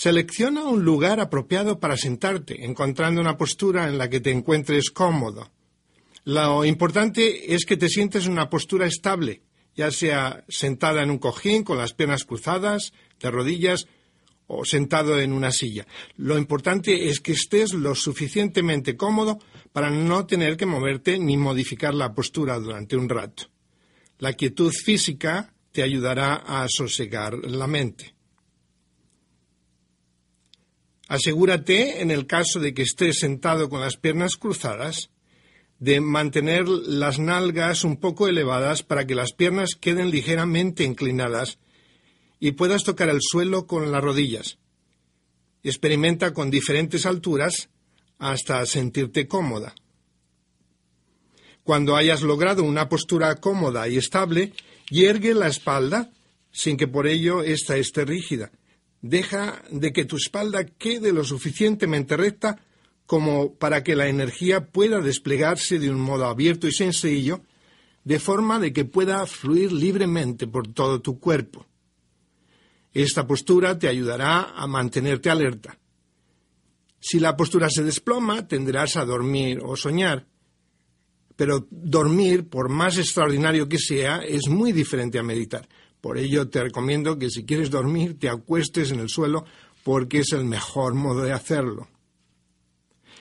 Selecciona un lugar apropiado para sentarte, encontrando una postura en la que te encuentres cómodo. Lo importante es que te sientes en una postura estable, ya sea sentada en un cojín con las piernas cruzadas, de rodillas o sentado en una silla. Lo importante es que estés lo suficientemente cómodo para no tener que moverte ni modificar la postura durante un rato. La quietud física te ayudará a sosegar la mente. Asegúrate, en el caso de que estés sentado con las piernas cruzadas, de mantener las nalgas un poco elevadas para que las piernas queden ligeramente inclinadas y puedas tocar el suelo con las rodillas. Experimenta con diferentes alturas hasta sentirte cómoda. Cuando hayas logrado una postura cómoda y estable, yergue la espalda sin que por ello ésta esté rígida. Deja de que tu espalda quede lo suficientemente recta como para que la energía pueda desplegarse de un modo abierto y sencillo, de forma de que pueda fluir libremente por todo tu cuerpo. Esta postura te ayudará a mantenerte alerta. Si la postura se desploma, tendrás a dormir o soñar. Pero dormir, por más extraordinario que sea, es muy diferente a meditar. Por ello te recomiendo que si quieres dormir te acuestes en el suelo porque es el mejor modo de hacerlo.